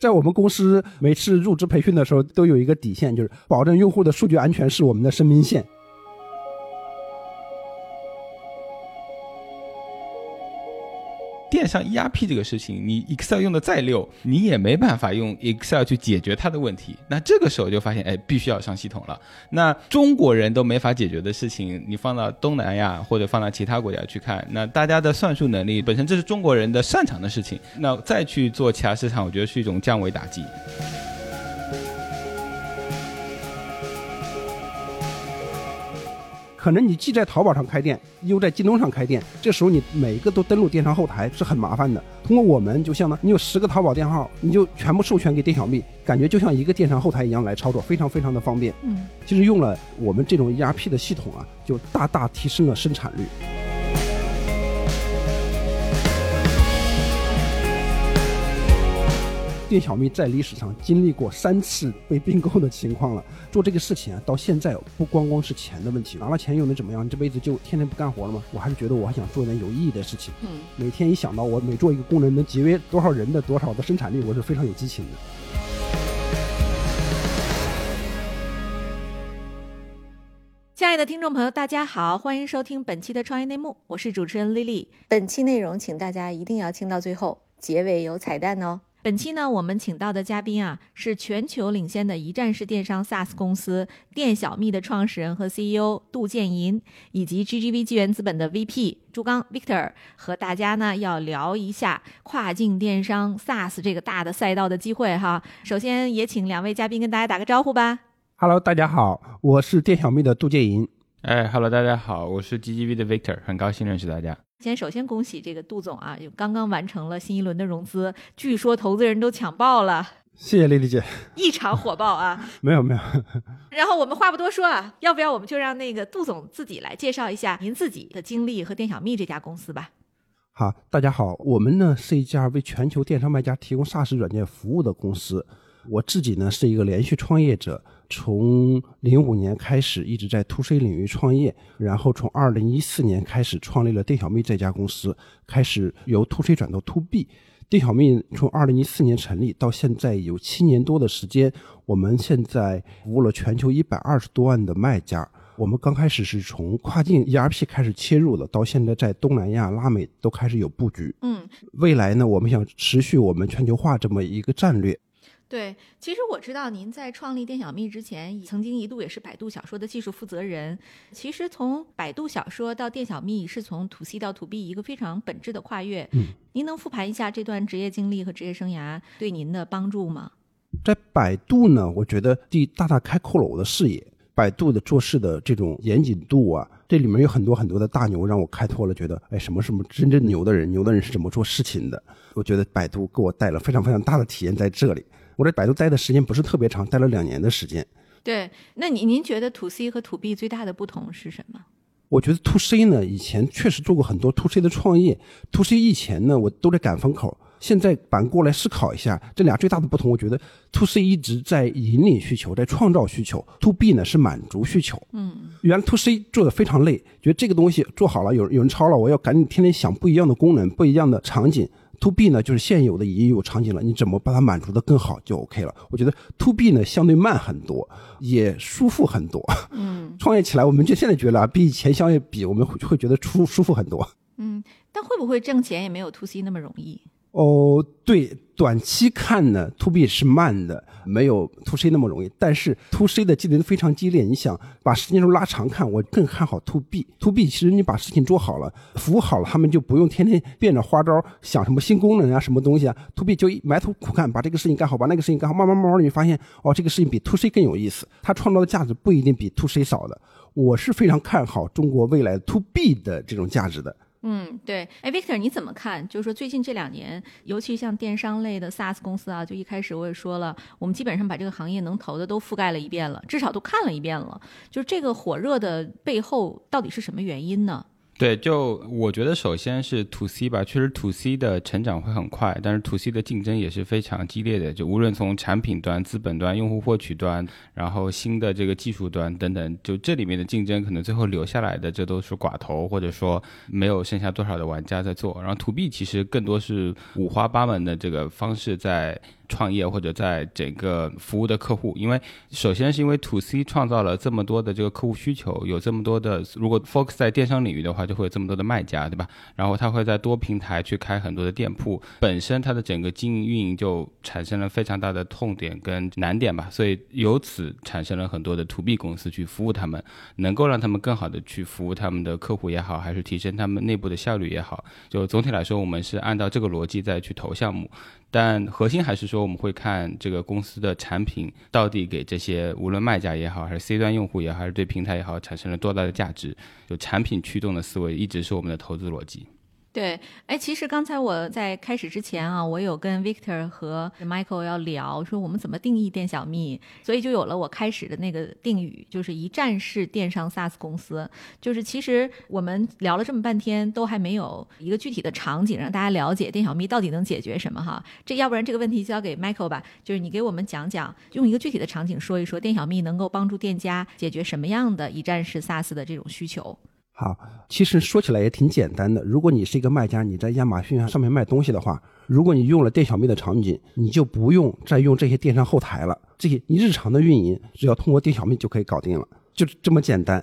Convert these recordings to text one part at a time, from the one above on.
在我们公司每次入职培训的时候，都有一个底线，就是保证用户的数据安全是我们的生命线。电商 ERP 这个事情，你 Excel 用的再溜，你也没办法用 Excel 去解决它的问题。那这个时候就发现，哎，必须要上系统了。那中国人都没法解决的事情，你放到东南亚或者放到其他国家去看，那大家的算术能力本身这是中国人的擅长的事情，那再去做其他市场，我觉得是一种降维打击。可能你既在淘宝上开店，又在京东上开店，这时候你每一个都登录电商后台是很麻烦的。通过我们，就像呢，你有十个淘宝店号，你就全部授权给店小蜜，感觉就像一个电商后台一样来操作，非常非常的方便。嗯，其实用了我们这种 ERP 的系统啊，就大大提升了生产率。店小蜜在历史上经历过三次被并购的情况了。做这个事情啊，到现在不光光是钱的问题，拿了钱又能怎么样？你这辈子就天天不干活了吗？我还是觉得我还想做点有意义的事情。嗯，每天一想到我每做一个功能能节约多少人的多少的生产力，我是非常有激情的。亲爱的听众朋友，大家好，欢迎收听本期的创业内幕，我是主持人丽丽。本期内容，请大家一定要听到最后，结尾有彩蛋哦。本期呢，我们请到的嘉宾啊，是全球领先的一站式电商 SaaS 公司店小蜜的创始人和 CEO 杜建银，以及 GGV 纪元资本的 VP 朱刚 Victor，和大家呢要聊一下跨境电商 SaaS 这个大的赛道的机会哈。首先也请两位嘉宾跟大家打个招呼吧。Hello，大家好，我是店小蜜的杜建银。哎，Hello，大家好，我是 GGV 的 Victor，很高兴认识大家。先首先恭喜这个杜总啊，又刚刚完成了新一轮的融资，据说投资人都抢爆了。谢谢丽丽姐，异常火爆啊！没有没有。然后我们话不多说啊，要不要我们就让那个杜总自己来介绍一下您自己的经历和店小蜜这家公司吧？好，大家好，我们呢是一家为全球电商卖家提供 SaaS 软件服务的公司。我自己呢是一个连续创业者。从零五年开始一直在 to C 领域创业，然后从二零一四年开始创立了店小蜜这家公司，开始由 to C 转到 to B。店小蜜从二零一四年成立到现在有七年多的时间，我们现在服务了全球一百二十多万的卖家。我们刚开始是从跨境 ERP 开始切入的，到现在在东南亚、拉美都开始有布局。嗯，未来呢，我们想持续我们全球化这么一个战略。对，其实我知道您在创立店小蜜之前，曾经一度也是百度小说的技术负责人。其实从百度小说到店小蜜，是从 to C 到 to B 一个非常本质的跨越。嗯，您能复盘一下这段职业经历和职业生涯对您的帮助吗？在百度呢，我觉得第大大开阔了我的视野。百度的做事的这种严谨度啊，这里面有很多很多的大牛，让我开拓了，觉得哎，什么什么真正牛的人，牛的人是怎么做事情的？我觉得百度给我带了非常非常大的体验在这里。我在百度待的时间不是特别长，待了两年的时间。对，那您您觉得 to C 和 to B 最大的不同是什么？我觉得 to C 呢，以前确实做过很多 to C 的创业。to C 以前呢，我都在赶风口。现在反过来思考一下，这俩最大的不同，我觉得 to C 一直在引领需求，在创造需求；to B 呢是满足需求。嗯，原来 to C 做的非常累，觉得这个东西做好了，有有人抄了，我要赶紧天天想不一样的功能、不一样的场景。To B 呢，就是现有的已经有场景了，你怎么把它满足的更好就 OK 了。我觉得 to B 呢相对慢很多，也舒服很多。嗯，创业起来，我们就现在觉得啊，比以前相对比，我们会会觉得舒舒服很多。嗯，但会不会挣钱也没有 to C 那么容易？哦，对，短期看呢，to B 是慢的，没有 to C 那么容易。但是 to C 的竞争非常激烈，你想把时间轴拉长看，我更看好 to B。to B 其实你把事情做好了，服务好了，他们就不用天天变着花招想什么新功能啊，什么东西啊。to B 就埋头苦干，把这个事情干好，把那个事情干好，慢慢慢慢你发现，哦，这个事情比 to C 更有意思，它创造的价值不一定比 to C 少的。我是非常看好中国未来 to B 的这种价值的。嗯，对，哎，Victor，你怎么看？就是说，最近这两年，尤其像电商类的 SaaS 公司啊，就一开始我也说了，我们基本上把这个行业能投的都覆盖了一遍了，至少都看了一遍了。就是这个火热的背后，到底是什么原因呢？对，就我觉得首先是 to C 吧，确实 to C 的成长会很快，但是 to C 的竞争也是非常激烈的。就无论从产品端、资本端、用户获取端，然后新的这个技术端等等，就这里面的竞争，可能最后留下来的这都是寡头，或者说没有剩下多少的玩家在做。然后 to B 其实更多是五花八门的这个方式在。创业或者在整个服务的客户，因为首先是因为 to C 创造了这么多的这个客户需求，有这么多的，如果 focus 在电商领域的话，就会有这么多的卖家，对吧？然后他会在多平台去开很多的店铺，本身它的整个经营运营就产生了非常大的痛点跟难点吧，所以由此产生了很多的 to B 公司去服务他们，能够让他们更好的去服务他们的客户也好，还是提升他们内部的效率也好，就总体来说，我们是按照这个逻辑再去投项目。但核心还是说，我们会看这个公司的产品到底给这些无论卖家也好，还是 C 端用户也好，还是对平台也好，产生了多大的价值。就产品驱动的思维一直是我们的投资逻辑。对，哎，其实刚才我在开始之前啊，我有跟 Victor 和 Michael 要聊，说我们怎么定义店小蜜，所以就有了我开始的那个定语，就是一站式电商 SaaS 公司。就是其实我们聊了这么半天，都还没有一个具体的场景让大家了解店小蜜到底能解决什么哈。这要不然这个问题交给 Michael 吧，就是你给我们讲讲，用一个具体的场景说一说，店小蜜能够帮助店家解决什么样的一站式 SaaS 的这种需求。好，其实说起来也挺简单的。如果你是一个卖家，你在亚马逊上面卖东西的话，如果你用了店小蜜的场景，你就不用再用这些电商后台了。这些你日常的运营，只要通过店小蜜就可以搞定了，就这么简单。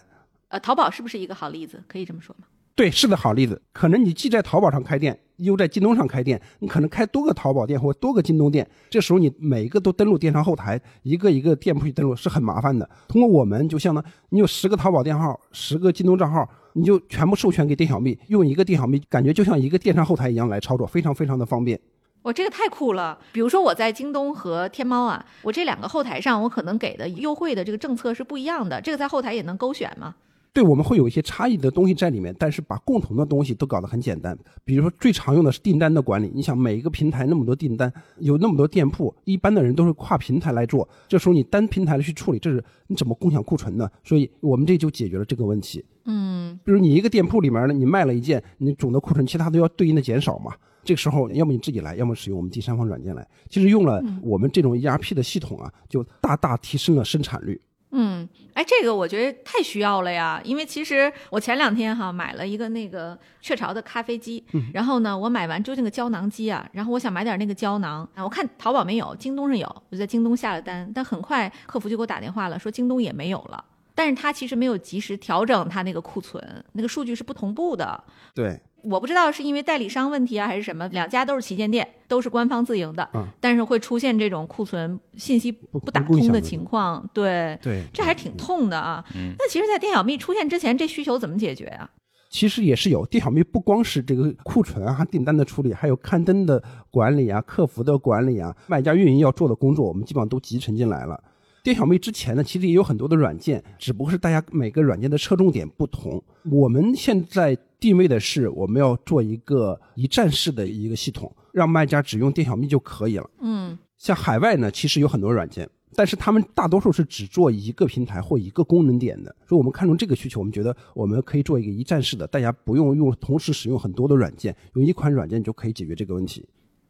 呃，淘宝是不是一个好例子？可以这么说吗？对，是个好例子。可能你既在淘宝上开店，又在京东上开店，你可能开多个淘宝店或多个京东店。这时候你每一个都登录电商后台，一个一个店铺去登录是很麻烦的。通过我们，就相当你有十个淘宝店号，十个京东账号。你就全部授权给店小蜜，用一个店小蜜，感觉就像一个电商后台一样来操作，非常非常的方便。我这个太酷了！比如说我在京东和天猫啊，我这两个后台上，我可能给的优惠的这个政策是不一样的，这个在后台也能勾选吗？对，我们会有一些差异的东西在里面，但是把共同的东西都搞得很简单。比如说最常用的是订单的管理，你想每一个平台那么多订单，有那么多店铺，一般的人都是跨平台来做，这时候你单平台的去处理，这是你怎么共享库存呢？所以我们这就解决了这个问题。嗯，比如你一个店铺里面呢，你卖了一件，你总的库存，其他都要对应的减少嘛。这个时候，要么你自己来，要么使用我们第三方软件来。其实用了我们这种 ERP 的系统啊，就大大提升了生产率。嗯，哎，这个我觉得太需要了呀，因为其实我前两天哈买了一个那个雀巢的咖啡机，然后呢，我买完之后那个胶囊机啊，然后我想买点那个胶囊啊，我看淘宝没有，京东上有，我就在京东下了单，但很快客服就给我打电话了，说京东也没有了。但是他其实没有及时调整它那个库存，那个数据是不同步的。对，我不知道是因为代理商问题啊，还是什么，两家都是旗舰店，都是官方自营的，但是会出现这种库存信息不打通的情况。对，对，这还挺痛的啊。那其实，在店小蜜出现之前，这需求怎么解决啊？其实也是有，店小蜜不光是这个库存啊、订单的处理，还有刊登的管理啊、客服的管理啊、卖家运营要做的工作，我们基本上都集成进来了。店小蜜之前呢，其实也有很多的软件，只不过是大家每个软件的侧重点不同。我们现在定位的是，我们要做一个一站式的一个系统，让卖家只用店小蜜就可以了。嗯，像海外呢，其实有很多软件，但是他们大多数是只做一个平台或一个功能点的。所以我们看中这个需求，我们觉得我们可以做一个一站式的，大家不用用同时使用很多的软件，用一款软件就可以解决这个问题。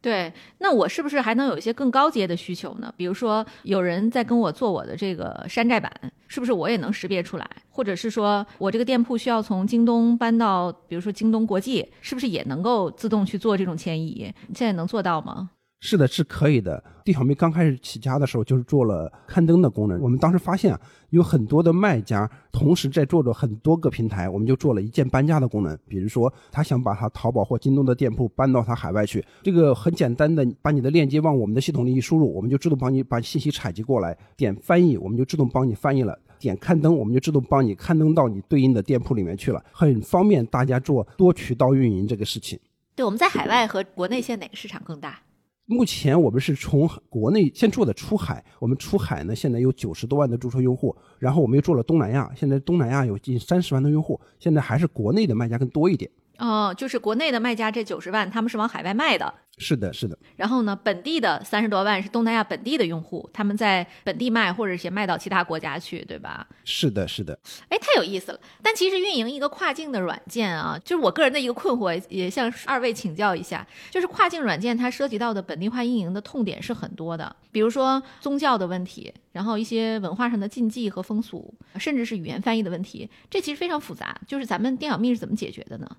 对，那我是不是还能有一些更高阶的需求呢？比如说，有人在跟我做我的这个山寨版，是不是我也能识别出来？或者是说我这个店铺需要从京东搬到，比如说京东国际，是不是也能够自动去做这种迁移？现在能做到吗？是的，是可以的。店小蜜刚开始起家的时候，就是做了刊登的功能。我们当时发现啊，有很多的卖家同时在做着很多个平台，我们就做了一键搬家的功能。比如说，他想把他淘宝或京东的店铺搬到他海外去，这个很简单的，把你的链接往我们的系统里一输入，我们就自动帮你把信息采集过来。点翻译，我们就自动帮你翻译了。点刊登，我们就自动帮你刊登到你对应的店铺里面去了，很方便大家做多渠道运营这个事情。对，我们在海外和国内现在哪个市场更大？目前我们是从国内先做的出海，我们出海呢现在有九十多万的注册用户，然后我们又做了东南亚，现在东南亚有近三十万的用户，现在还是国内的卖家更多一点。哦，就是国内的卖家这九十万，他们是往海外卖的。是的，是的。然后呢，本地的三十多万是东南亚本地的用户，他们在本地卖，或者是卖到其他国家去，对吧？是的，是的。哎，太有意思了。但其实运营一个跨境的软件啊，就是我个人的一个困惑，也向二位请教一下。就是跨境软件它涉及到的本地化运营的痛点是很多的，比如说宗教的问题，然后一些文化上的禁忌和风俗，甚至是语言翻译的问题，这其实非常复杂。就是咱们店小蜜是怎么解决的呢？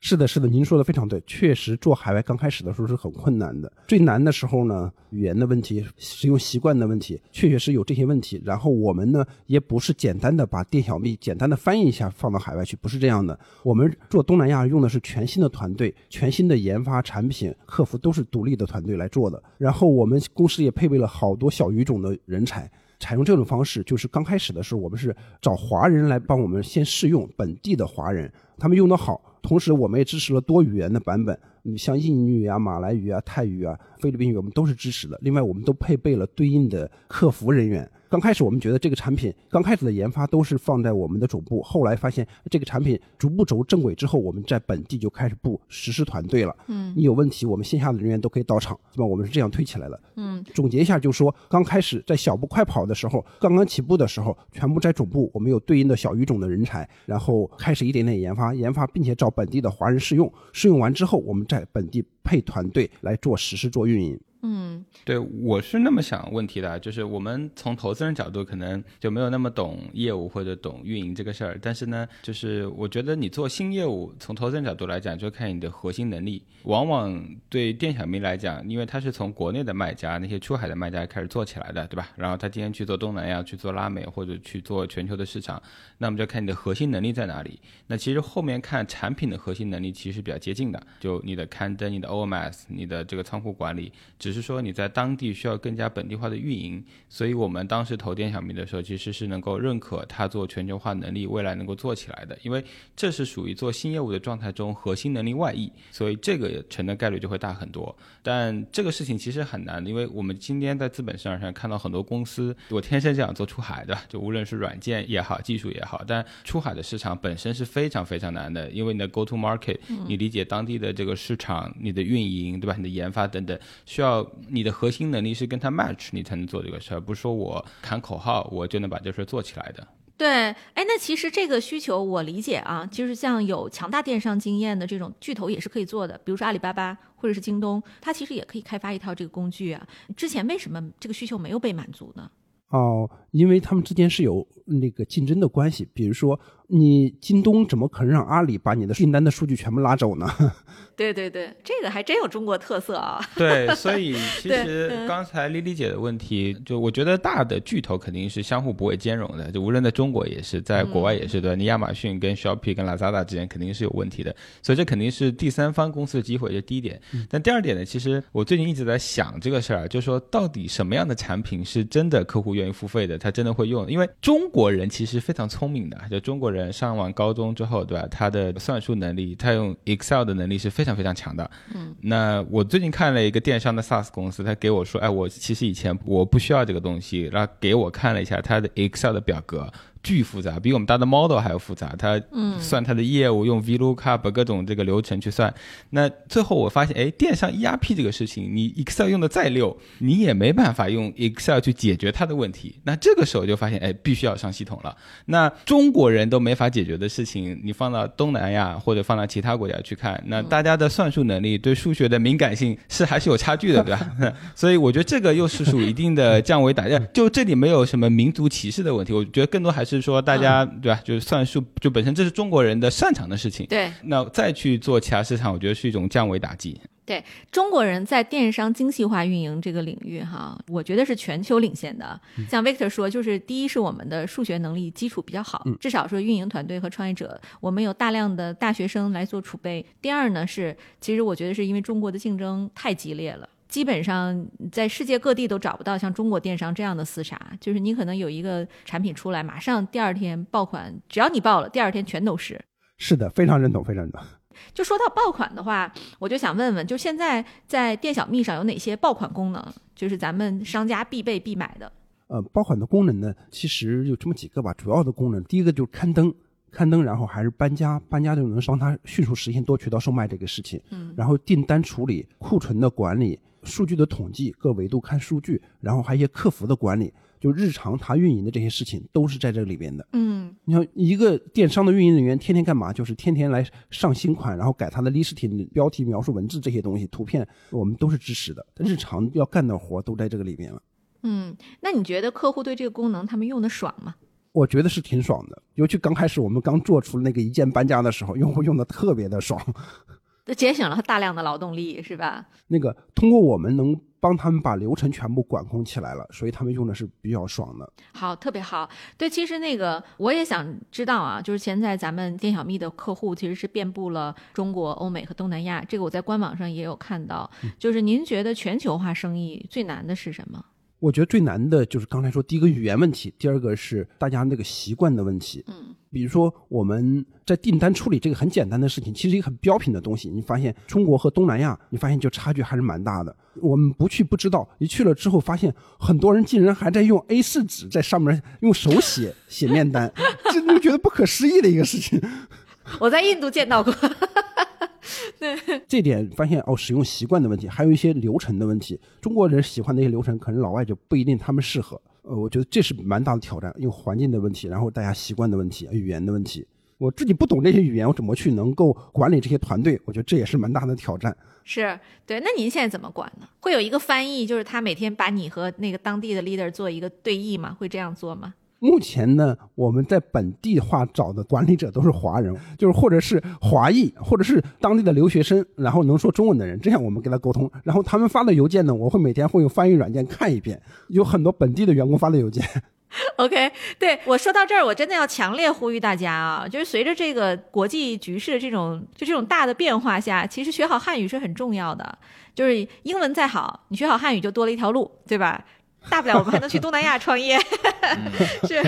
是的，是的，您说的非常对，确实做海外刚开始的时候是很困难的。最难的时候呢，语言的问题、使用习惯的问题，确确实有这些问题。然后我们呢，也不是简单的把店小秘简单的翻译一下放到海外去，不是这样的。我们做东南亚用的是全新的团队，全新的研发、产品、客服都是独立的团队来做的。然后我们公司也配备了好多小语种的人才。采用这种方式，就是刚开始的时候，我们是找华人来帮我们先试用本地的华人，他们用的好。同时，我们也支持了多语言的版本，你像印尼语啊、马来语啊、泰语啊、菲律宾语，我们都是支持的。另外，我们都配备了对应的客服人员。刚开始我们觉得这个产品刚开始的研发都是放在我们的总部，后来发现这个产品逐步走正轨之后，我们在本地就开始布实施团队了。嗯，你有问题，我们线下的人员都可以到场，对吧？我们是这样推起来的。嗯，总结一下，就是说刚开始在小步快跑的时候，刚刚起步的时候，全部在总部，我们有对应的小语种的人才，然后开始一点点研发，研发，并且找本地的华人试用，试用完之后，我们在本地配团队来做实施、做运营。嗯，对，我是那么想问题的，就是我们从投资人角度可能就没有那么懂业务或者懂运营这个事儿，但是呢，就是我觉得你做新业务，从投资人角度来讲，就看你的核心能力。往往对店小蜜来讲，因为他是从国内的卖家、那些出海的卖家开始做起来的，对吧？然后他今天去做东南亚、去做拉美或者去做全球的市场，那么就看你的核心能力在哪里。那其实后面看产品的核心能力其实是比较接近的，就你的刊登、你的 OMS、你的这个仓库管理。只是说你在当地需要更加本地化的运营，所以我们当时投店小明的时候，其实是能够认可它做全球化能力，未来能够做起来的，因为这是属于做新业务的状态中核心能力外溢，所以这个成的概率就会大很多。但这个事情其实很难，因为我们今天在资本市场上看到很多公司，我天生就想做出海的，就无论是软件也好，技术也好，但出海的市场本身是非常非常难的，因为你的 go to market，你理解当地的这个市场，你的运营，对吧？你的研发等等，需要。你的核心能力是跟他 match，你才能做这个事儿，不是说我喊口号我就能把这事儿做起来的。对，哎，那其实这个需求我理解啊，就是像有强大电商经验的这种巨头也是可以做的，比如说阿里巴巴或者是京东，它其实也可以开发一套这个工具啊。之前为什么这个需求没有被满足呢？哦，因为他们之间是有那个竞争的关系，比如说。你京东怎么可能让阿里把你的订单的数据全部拉走呢？对对对，这个还真有中国特色啊。对，所以其实刚才丽丽姐的问题，就我觉得大的巨头肯定是相互不会兼容的，就无论在中国也是，在国外也是对。你亚马逊跟 Shopee 跟 Lazada 之间肯定是有问题的，所以这肯定是第三方公司的机会，这第一点。但第二点呢，其实我最近一直在想这个事儿，就是说到底什么样的产品是真的客户愿意付费的，他真的会用？因为中国人其实非常聪明的，就中国人。上完高中之后，对吧？他的算术能力，他用 Excel 的能力是非常非常强的。嗯，那我最近看了一个电商的 SaaS 公司，他给我说，哎，我其实以前我不需要这个东西，然后给我看了一下他的 Excel 的表格。巨复杂，比我们搭的 model 还要复杂。它算它的业务用 VLOOKUP 各种这个流程去算。那最后我发现，哎，电商 ERP 这个事情，你 Excel 用的再溜，你也没办法用 Excel 去解决它的问题。那这个时候就发现，哎，必须要上系统了。那中国人都没法解决的事情，你放到东南亚或者放到其他国家去看，那大家的算术能力对数学的敏感性是还是有差距的，对吧？所以我觉得这个又是属于一定的降维打击。就这里没有什么民族歧视的问题，我觉得更多还是。是说大家对吧？就是算术，就本身这是中国人的擅长的事情。对，那再去做其他市场，我觉得是一种降维打击。对中国人在电商精细化运营这个领域，哈，我觉得是全球领先的。像 Victor 说，就是第一是我们的数学能力基础比较好，至少说运营团队和创业者，我们有大量的大学生来做储备。第二呢是，其实我觉得是因为中国的竞争太激烈了。基本上在世界各地都找不到像中国电商这样的厮杀，就是你可能有一个产品出来，马上第二天爆款，只要你爆了，第二天全都是。是的，非常认同，非常认同。就说到爆款的话，我就想问问，就现在在店小蜜上有哪些爆款功能，就是咱们商家必备必买的？呃，爆款的功能呢，其实有这么几个吧。主要的功能，第一个就是刊登。刊登，然后还是搬家，搬家就能帮他迅速实现多渠道售卖这个事情。嗯，然后订单处理、库存的管理、数据的统计，各维度看数据，然后还有一些客服的管理，就日常他运营的这些事情都是在这里边的。嗯，你像一个电商的运营人员，天天干嘛？就是天天来上新款，然后改他的 listing 标题、描述、文字这些东西，图片我们都是支持的。日常要干的活都在这个里面了。嗯，那你觉得客户对这个功能他们用的爽吗？我觉得是挺爽的，尤其刚开始我们刚做出那个一键搬家的时候，用户用的特别的爽。这节省了大量的劳动力，是吧？那个通过我们能帮他们把流程全部管控起来了，所以他们用的是比较爽的。好，特别好。对，其实那个我也想知道啊，就是现在咱们店小蜜的客户其实是遍布了中国、欧美和东南亚，这个我在官网上也有看到。就是您觉得全球化生意最难的是什么？我觉得最难的就是刚才说，第一个语言问题，第二个是大家那个习惯的问题。嗯，比如说我们在订单处理这个很简单的事情，其实一个很标品的东西，你发现中国和东南亚，你发现就差距还是蛮大的。我们不去不知道，一去了之后发现很多人竟然还在用 A4 纸在上面用手写写面单，这就觉得不可思议的一个事情。我在印度见到过。对，这点发现哦，使用习惯的问题，还有一些流程的问题。中国人喜欢那些流程，可能老外就不一定他们适合。呃，我觉得这是蛮大的挑战，因为环境的问题，然后大家习惯的问题，语言的问题。我自己不懂这些语言，我怎么去能够管理这些团队？我觉得这也是蛮大的挑战。是对，那您现在怎么管呢？会有一个翻译，就是他每天把你和那个当地的 leader 做一个对译吗？会这样做吗？目前呢，我们在本地化找的管理者都是华人，就是或者是华裔，或者是当地的留学生，然后能说中文的人，这样我们跟他沟通。然后他们发的邮件呢，我会每天会用翻译软件看一遍，有很多本地的员工发的邮件。OK，对我说到这儿，我真的要强烈呼吁大家啊，就是随着这个国际局势的这种就这种大的变化下，其实学好汉语是很重要的。就是英文再好，你学好汉语就多了一条路，对吧？大不了我们还能去东南亚创业，是，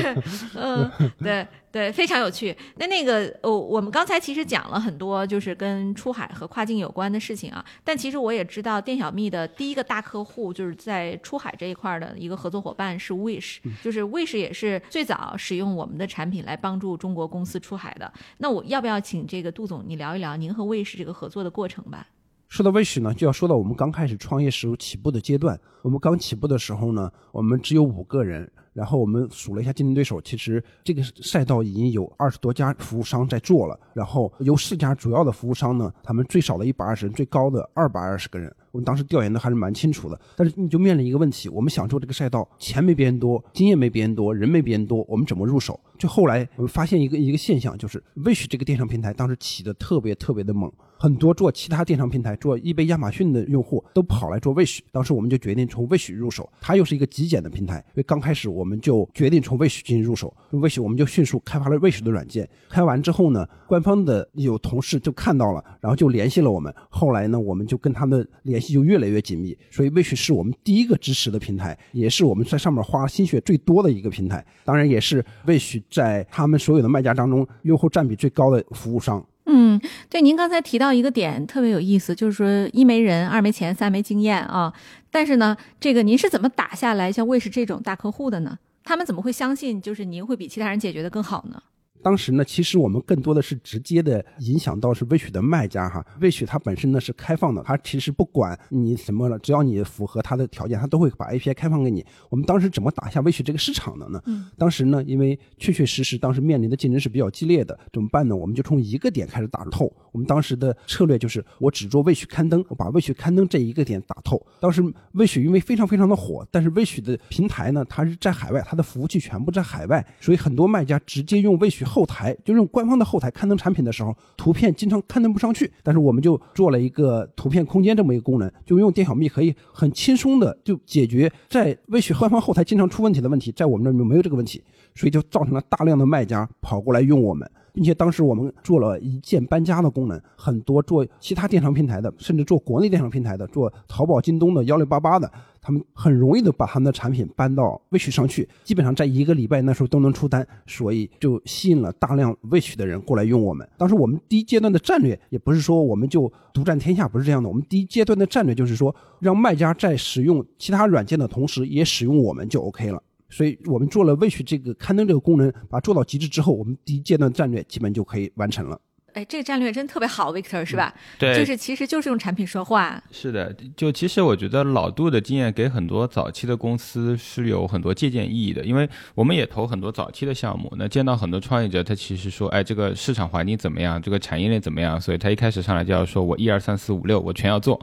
嗯，对对，非常有趣。那那个，哦，我们刚才其实讲了很多，就是跟出海和跨境有关的事情啊。但其实我也知道，店小蜜的第一个大客户就是在出海这一块的一个合作伙伴是 Wish，就是 Wish 也是最早使用我们的产品来帮助中国公司出海的。那我要不要请这个杜总你聊一聊您和 Wish 这个合作的过程吧？说到 Wish 呢，就要说到我们刚开始创业时候起步的阶段。我们刚起步的时候呢，我们只有五个人。然后我们数了一下竞争对手，其实这个赛道已经有二十多家服务商在做了。然后有四家主要的服务商呢，他们最少的一百二十人，最高的二百二十个人。我们当时调研的还是蛮清楚的。但是你就面临一个问题，我们想做这个赛道，钱没别人多，经验没别人多，人没别人多，我们怎么入手？就后来我们发现一个一个现象，就是 Wish 这个电商平台当时起的特别特别的猛，很多做其他电商平台、做易贝、亚马逊的用户都跑来做 Wish。当时我们就决定从 Wish 入手，它又是一个极简的平台，因为刚开始我们就决定从 Wish 进行入手，Wish 我们就迅速开发了 Wish 的软件。开完之后呢，官方的有同事就看到了，然后就联系了我们。后来呢，我们就跟他们联系就越来越紧密。所以 Wish 是我们第一个支持的平台，也是我们在上面花心血最多的一个平台。当然，也是 Wish 在他们所有的卖家当中用户占比最高的服务商。嗯，对，您刚才提到一个点特别有意思，就是说一没人，二没钱，三没经验啊。但是呢，这个您是怎么打下来像卫视这种大客户的呢？他们怎么会相信就是您会比其他人解决的更好呢？当时呢，其实我们更多的是直接的影响到是 Wish 的卖家哈，Wish 它本身呢是开放的，它其实不管你什么了，只要你符合它的条件，它都会把 API 开放给你。我们当时怎么打下 Wish 这个市场的呢？嗯，当时呢，因为确确实实当时面临的竞争是比较激烈的，怎么办呢？我们就从一个点开始打透。我们当时的策略就是我只做 Wish 刊登，我把 Wish 刊登这一个点打透。当时 Wish 因为非常非常的火，但是 Wish 的平台呢，它是在海外，它的服务器全部在海外，所以很多卖家直接用 Wish 后台就用。官方的后台刊登产品的时候，图片经常刊登不上去，但是我们就做了一个图片空间这么一个功能，就用电小蜜可以很轻松的就解决在微许官方后台经常出问题的问题，在我们这儿没有这个问题，所以就造成了大量的卖家跑过来用我们。并且当时我们做了一键搬家的功能，很多做其他电商平台的，甚至做国内电商平台的，做淘宝、京东的、幺六八八的，他们很容易的把他们的产品搬到 Wish 上去，基本上在一个礼拜那时候都能出单，所以就吸引了大量 Wish 的人过来用我们。当时我们第一阶段的战略也不是说我们就独占天下，不是这样的。我们第一阶段的战略就是说，让卖家在使用其他软件的同时，也使用我们就 OK 了。所以我们做了 Wish 这个刊登这个功能，把它做到极致之后，我们第一阶段战略基本就可以完成了。哎，这个战略真特别好，Victor 是吧？对，就是其实就是用产品说话。是的，就其实我觉得老杜的经验给很多早期的公司是有很多借鉴意义的，因为我们也投很多早期的项目，那见到很多创业者，他其实说，哎，这个市场环境怎么样，这个产业链怎么样，所以他一开始上来就要说我一二三四五六我全要做。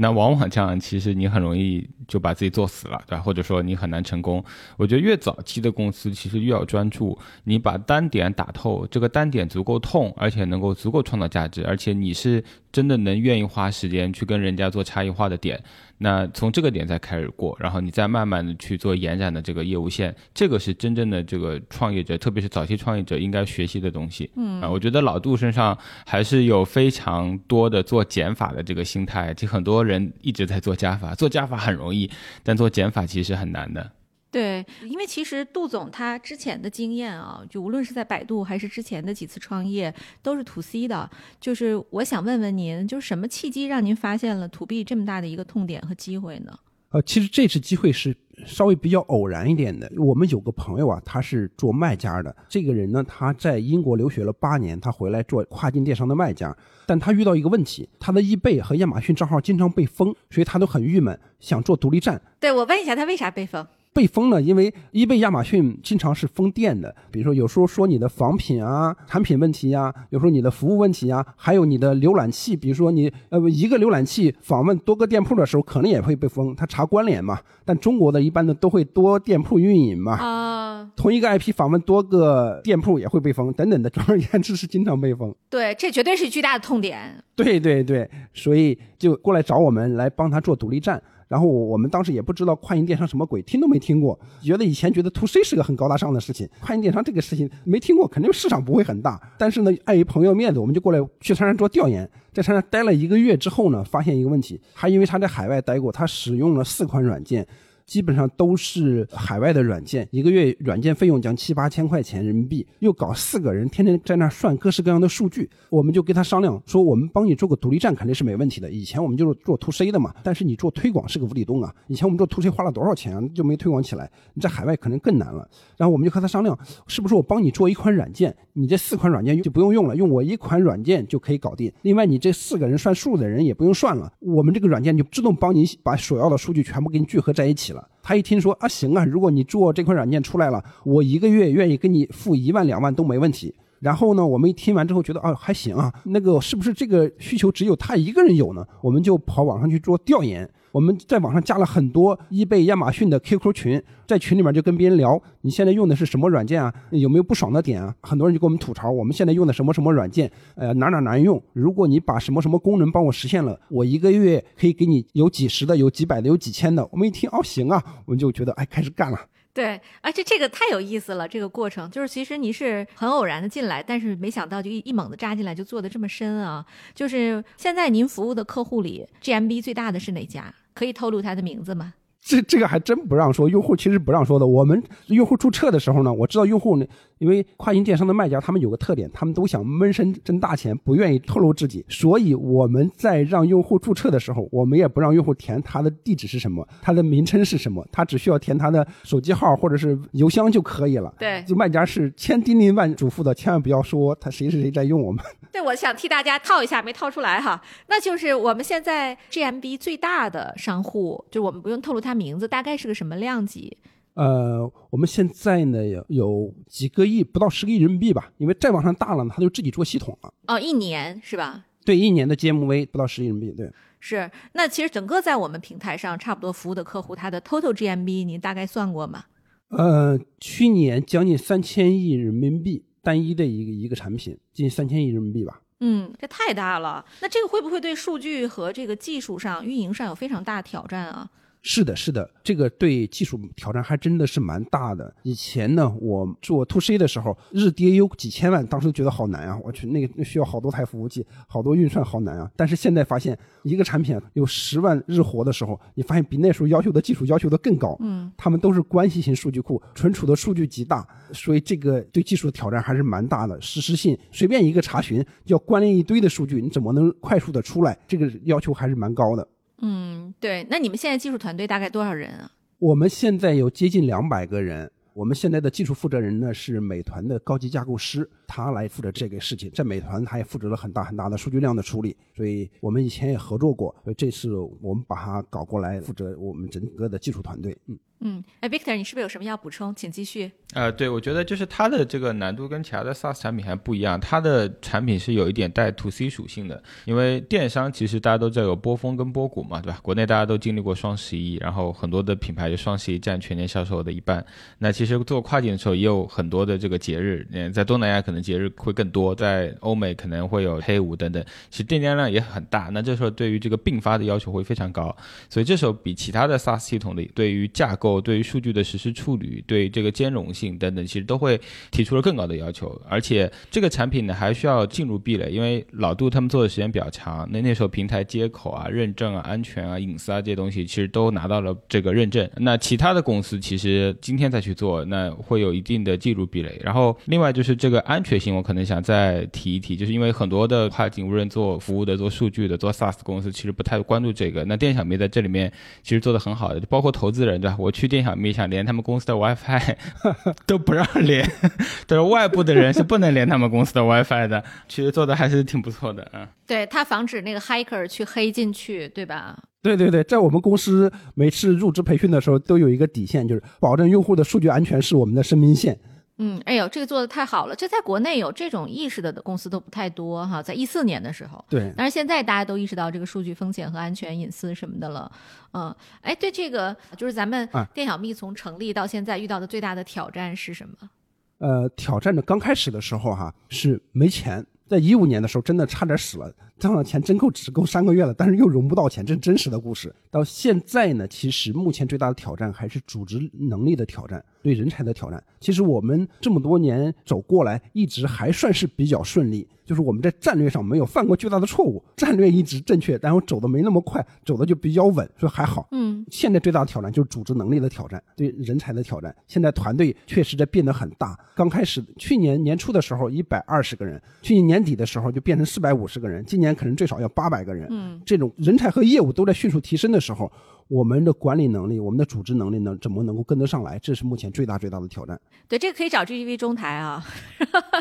那往往这样，其实你很容易就把自己做死了，对吧？或者说你很难成功。我觉得越早期的公司其实越要专注，你把单点打透，这个单点足够痛，而且能够足够创造价值，而且你是真的能愿意花时间去跟人家做差异化的点。那从这个点再开始过，然后你再慢慢的去做延展的这个业务线，这个是真正的这个创业者，特别是早期创业者应该学习的东西。嗯啊，我觉得老杜身上还是有非常多的做减法的这个心态。就很多人一直在做加法，做加法很容易，但做减法其实很难的。对，因为其实杜总他之前的经验啊，就无论是在百度还是之前的几次创业，都是 to C 的。就是我想问问您，就是什么契机让您发现了 to B 这么大的一个痛点和机会呢？呃，其实这次机会是稍微比较偶然一点的。我们有个朋友啊，他是做卖家的。这个人呢，他在英国留学了八年，他回来做跨境电商的卖家。但他遇到一个问题，他的易贝和亚马逊账号经常被封，所以他都很郁闷，想做独立站。对我问一下，他为啥被封？被封了，因为易贝、亚马逊经常是封店的。比如说，有时候说你的仿品啊、产品问题呀，有时候你的服务问题啊，还有你的浏览器，比如说你呃一个浏览器访问多个店铺的时候，可能也会被封，它查关联嘛。但中国的一般的都会多店铺运营嘛。啊，同一个 IP 访问多个店铺也会被封，等等的。总而言之是经常被封。对，这绝对是巨大的痛点。对对对，所以就过来找我们来帮他做独立站。然后我们当时也不知道跨境电商什么鬼，听都没听过，觉得以前觉得 to C 是个很高大上的事情，跨境电商这个事情没听过，肯定市场不会很大。但是呢，碍于朋友面子，我们就过来去长沙做调研。在长沙待了一个月之后呢，发现一个问题，还因为他在海外待过，他使用了四款软件。基本上都是海外的软件，一个月软件费用将七八千块钱人民币，又搞四个人天天在那算各式各样的数据，我们就跟他商量说，我们帮你做个独立站肯定是没问题的。以前我们就是做 to C 的嘛，但是你做推广是个无底洞啊。以前我们做 to C 花了多少钱啊，就没推广起来。你在海外可能更难了。然后我们就和他商量，是不是我帮你做一款软件，你这四款软件就不用用了，用我一款软件就可以搞定。另外你这四个人算数的人也不用算了，我们这个软件就自动帮你把所要的数据全部给你聚合在一起了。他一听说啊，行啊，如果你做这款软件出来了，我一个月愿意给你付一万两万都没问题。然后呢，我们一听完之后觉得啊，还行啊，那个是不是这个需求只有他一个人有呢？我们就跑网上去做调研。我们在网上加了很多易贝、亚马逊的 QQ 群，在群里面就跟别人聊，你现在用的是什么软件啊？有没有不爽的点啊？很多人就给我们吐槽，我们现在用的什么什么软件，呃，哪哪难用。如果你把什么什么功能帮我实现了，我一个月可以给你有几十的、有几百的、有几千的。我们一听，哦，行啊，我们就觉得，哎，开始干了。对，而且这个太有意思了，这个过程就是其实你是很偶然的进来，但是没想到就一一猛子扎进来，就做的这么深啊。就是现在您服务的客户里，GMB 最大的是哪家？可以透露他的名字吗？这这个还真不让说，用户其实不让说的。我们用户注册的时候呢，我知道用户呢，因为跨境电商的卖家他们有个特点，他们都想闷声挣大钱，不愿意透露自己。所以我们在让用户注册的时候，我们也不让用户填他的地址是什么，他的名称是什么，他只需要填他的手机号或者是邮箱就可以了。对，就卖家是千叮咛万嘱咐的，千万不要说他谁是谁在用我们。对，我想替大家套一下，没套出来哈。那就是我们现在 GMB 最大的商户，就我们不用透露他名字，大概是个什么量级？呃，我们现在呢有有几个亿，不到十个亿人民币吧。因为再往上大了呢，他就自己做系统了。哦，一年是吧？对，一年的 GMV 不到十亿人民币。对，是。那其实整个在我们平台上，差不多服务的客户，他的 total GMB 您大概算过吗？呃，去年将近三千亿人民币，单一的一个一个产品，近三千亿人民币吧。嗯，这太大了。那这个会不会对数据和这个技术上、运营上有非常大的挑战啊？是的，是的，这个对技术挑战还真的是蛮大的。以前呢，我做 to C 的时候，日 DAU 几千万，当时觉得好难啊！我去，那个那需要好多台服务器，好多运算，好难啊！但是现在发现，一个产品有十万日活的时候，你发现比那时候要求的技术要求的更高。嗯，他们都是关系型数据库，存储的数据极大，所以这个对技术的挑战还是蛮大的。实时性，随便一个查询要关联一堆的数据，你怎么能快速的出来？这个要求还是蛮高的。嗯，对。那你们现在技术团队大概多少人啊？我们现在有接近两百个人。我们现在的技术负责人呢是美团的高级架构师，他来负责这个事情。在美团，他也负责了很大很大的数据量的处理，所以我们以前也合作过。所以这次我们把他搞过来负责我们整个的技术团队。嗯嗯，哎，Victor，你是不是有什么要补充？请继续。呃，对，我觉得就是它的这个难度跟其他的 SaaS 产品还不一样，它的产品是有一点带 To C 属性的。因为电商其实大家都知道有波峰跟波谷嘛，对吧？国内大家都经历过双十一，然后很多的品牌就双十一占全年销售的一半。那其实做跨境的时候也有很多的这个节日，嗯，在东南亚可能节日会更多，在欧美可能会有黑五等等，其实订单量也很大。那这时候对于这个并发的要求会非常高，所以这时候比其他的 SaaS 系统的对于架构、对于数据的实时处理、对这个兼容性等等，其实都会提出了更高的要求，而且这个产品呢还需要进入壁垒，因为老杜他们做的时间比较长，那那时候平台接口啊、认证啊、安全啊、隐私啊这些东西其实都拿到了这个认证。那其他的公司其实今天再去做，那会有一定的进入壁垒。然后另外就是这个安全性，我可能想再提一提，就是因为很多的跨境无人做服务的、做数据的、做 SaaS 公司其实不太关注这个。那店小蜜在这里面其实做的很好的，包括投资人对吧？我去店小蜜想连他们公司的 WiFi 都不让连，就是外部的人是不能连他们公司的 WiFi 的，其实做的还是挺不错的啊。对他防止那个 hacker 去黑进去，对吧？对对对，在我们公司每次入职培训的时候，都有一个底线，就是保证用户的数据安全是我们的生命线。嗯，哎呦，这个做的太好了！这在国内有这种意识的公司都不太多哈。在一四年的时候，对，但是现在大家都意识到这个数据风险和安全隐私什么的了。嗯，哎，对这个就是咱们店小蜜从成立到现在遇到的最大的挑战是什么？呃，挑战的刚开始的时候哈是没钱，在一五年的时候真的差点死了，挣了钱真够只够三个月了，但是又融不到钱，这是真实的故事。到现在呢，其实目前最大的挑战还是组织能力的挑战，对人才的挑战。其实我们这么多年走过来，一直还算是比较顺利，就是我们在战略上没有犯过巨大的错误，战略一直正确，然后走的没那么快，走的就比较稳，所以还好。嗯，现在最大的挑战就是组织能力的挑战，对人才的挑战。现在团队确实在变得很大，刚开始去年年初的时候一百二十个人，去年年底的时候就变成四百五十个人，今年可能最少要八百个人。嗯，这种人才和业务都在迅速提升的时候，我们的管理能力、我们的组织能力能，怎么能够跟得上来？这是目前最大最大的挑战。对，这个可以找 GTV 中台啊。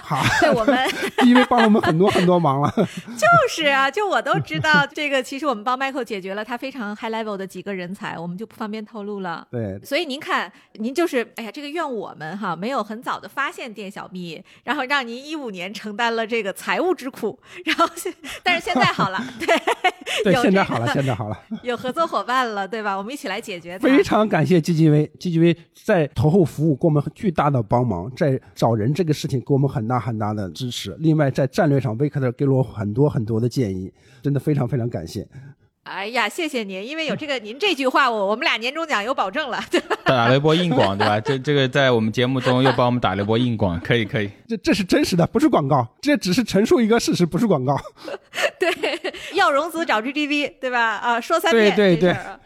好，对我们 因为帮了我们很多很多忙了。就是啊，就我都知道这个，其实我们帮 Michael 解决了他非常 high level 的几个人才，我们就不方便透露了。对，所以您看，您就是哎呀，这个怨我们哈，没有很早的发现店小蜜，然后让您一五年承担了这个财务之苦，然后现但是现在好了，对，对，有这个现在好了，现在好了。有合作伙伴了，对对吧？我们一起来解决。非常感谢 GGV，GGV 在投后服务给我们巨大的帮忙，在找人这个事情给我们很大很大的支持。另外，在战略上，威克特给了我很多很多的建议，真的非常非常感谢。哎呀，谢谢您，因为有这个您这句话，我我们俩年终奖有保证了，对吧？打了一波硬广，对吧？这这个在我们节目中又帮我们打了一波硬广，可以可以。这这是真实的，不是广告，这只是陈述一个事实，不是广告。对，要融资找 GGV，对吧？啊，说三遍，对对这事儿啊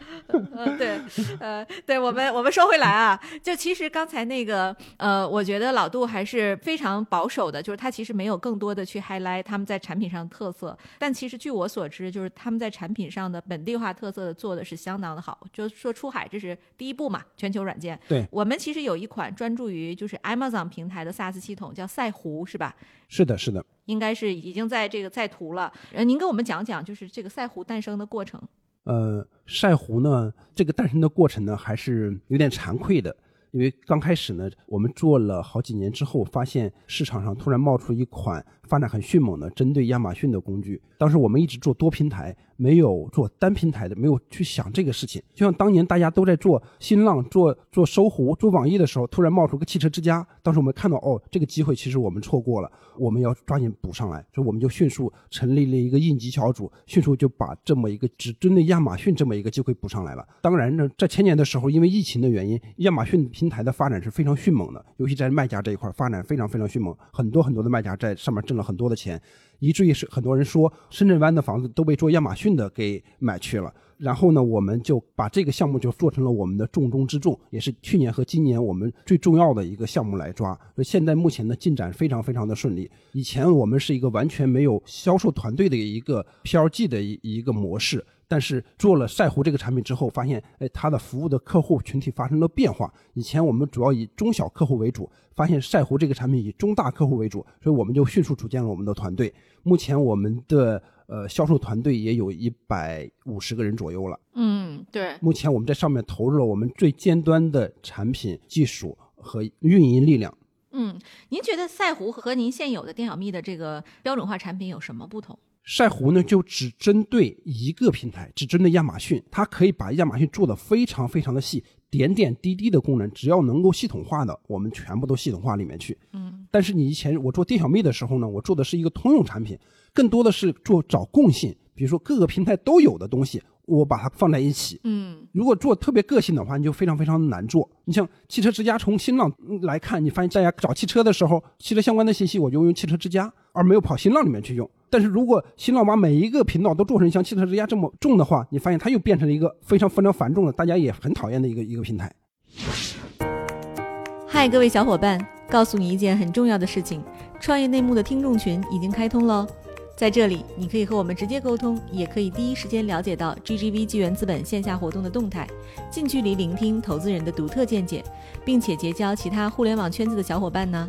嗯，对，呃，对我们我们说回来啊，就其实刚才那个，呃，我觉得老杜还是非常保守的，就是他其实没有更多的去 highlight 他们在产品上的特色，但其实据我所知，就是他们在产品上的本地化特色的做的是相当的好，就是说出海这是第一步嘛，全球软件。对我们其实有一款专注于就是 Amazon 平台的 SaaS 系统叫赛湖，是吧？是的，是的。应该是已经在这个在途了。呃，您给我们讲讲，就是这个赛湖诞生的过程。呃，赛湖呢，这个诞生的过程呢，还是有点惭愧的，因为刚开始呢，我们做了好几年之后，发现市场上突然冒出一款发展很迅猛的针对亚马逊的工具。当时我们一直做多平台，没有做单平台的，没有去想这个事情。就像当年大家都在做新浪、做做搜狐、做网易的时候，突然冒出个汽车之家，当时我们看到哦，这个机会其实我们错过了，我们要抓紧补上来，所以我们就迅速成立了一个应急小组，迅速就把这么一个只针对亚马逊这么一个机会补上来了。当然呢，在前年的时候，因为疫情的原因，亚马逊平台的发展是非常迅猛的，尤其在卖家这一块发展非常非常迅猛，很多很多的卖家在上面挣了很多的钱。以至于是很多人说深圳湾的房子都被做亚马逊的给买去了。然后呢，我们就把这个项目就做成了我们的重中之重，也是去年和今年我们最重要的一个项目来抓。所以现在目前的进展非常非常的顺利。以前我们是一个完全没有销售团队的一个 PLG 的一一个模式。但是做了赛狐这个产品之后，发现，哎，它的服务的客户群体发生了变化。以前我们主要以中小客户为主，发现赛狐这个产品以中大客户为主，所以我们就迅速组建了我们的团队。目前我们的呃，销售团队也有一百五十个人左右了。嗯，对。目前我们在上面投入了我们最尖端的产品技术和运营力量。嗯，您觉得赛狐和您现有的电小蜜的这个标准化产品有什么不同？赛狐呢，就只针对一个平台，只针对亚马逊，它可以把亚马逊做的非常非常的细，点点滴滴的功能，只要能够系统化的，我们全部都系统化里面去。嗯，但是你以前我做店小蜜的时候呢，我做的是一个通用产品，更多的是做找共性，比如说各个平台都有的东西。我把它放在一起，嗯，如果做特别个性的话，你就非常非常难做。你像汽车之家，从新浪来看，你发现大家找汽车的时候，汽车相关的信息我就用汽车之家，而没有跑新浪里面去用。但是如果新浪把每一个频道都做成像汽车之家这么重的话，你发现它又变成了一个非常非常繁重的，大家也很讨厌的一个一个平台。嗨，各位小伙伴，告诉你一件很重要的事情：创业内幕的听众群已经开通了。在这里，你可以和我们直接沟通，也可以第一时间了解到 GGV 纪元资本线下活动的动态，近距离聆听投资人的独特见解，并且结交其他互联网圈子的小伙伴呢。